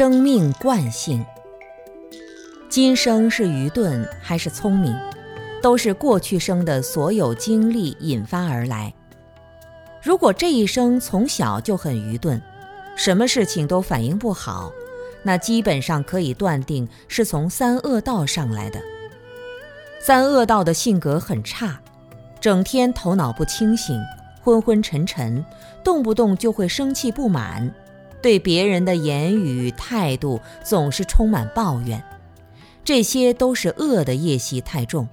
生命惯性，今生是愚钝还是聪明，都是过去生的所有经历引发而来。如果这一生从小就很愚钝，什么事情都反应不好，那基本上可以断定是从三恶道上来的。三恶道的性格很差，整天头脑不清醒，昏昏沉沉，动不动就会生气不满，对别人的言语态度总是充满抱怨，这些都是恶的业习太重。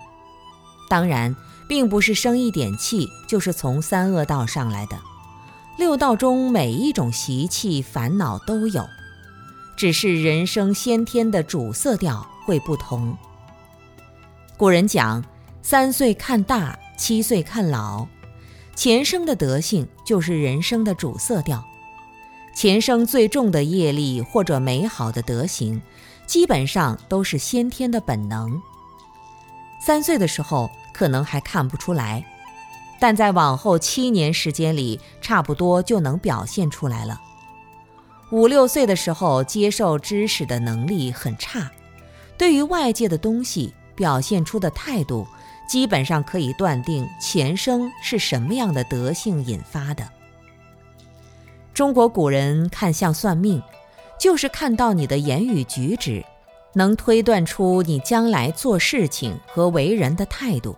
当然，并不是生一点气就是从三恶道上来的，六道中每一种习气烦恼都有，只是人生先天的主色调会不同。古人讲：“三岁看大，七岁看老。”前生的德性就是人生的主色调。前生最重的业力或者美好的德行，基本上都是先天的本能。三岁的时候可能还看不出来，但在往后七年时间里，差不多就能表现出来了。五六岁的时候，接受知识的能力很差，对于外界的东西。表现出的态度，基本上可以断定前生是什么样的德性引发的。中国古人看相算命，就是看到你的言语举止，能推断出你将来做事情和为人的态度。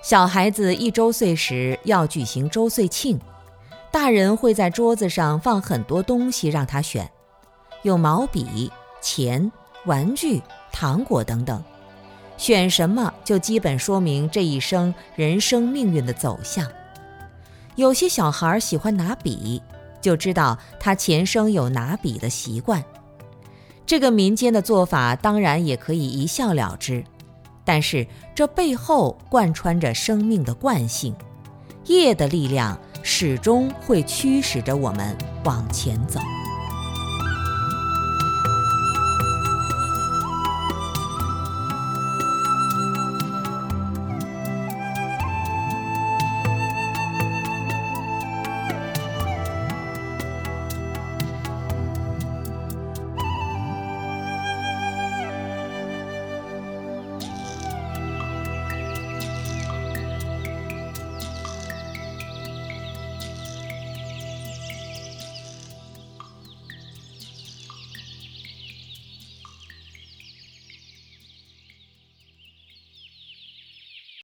小孩子一周岁时要举行周岁庆，大人会在桌子上放很多东西让他选，有毛笔、钱、玩具、糖果等等。选什么就基本说明这一生人生命运的走向。有些小孩喜欢拿笔，就知道他前生有拿笔的习惯。这个民间的做法当然也可以一笑了之，但是这背后贯穿着生命的惯性，业的力量始终会驱使着我们往前走。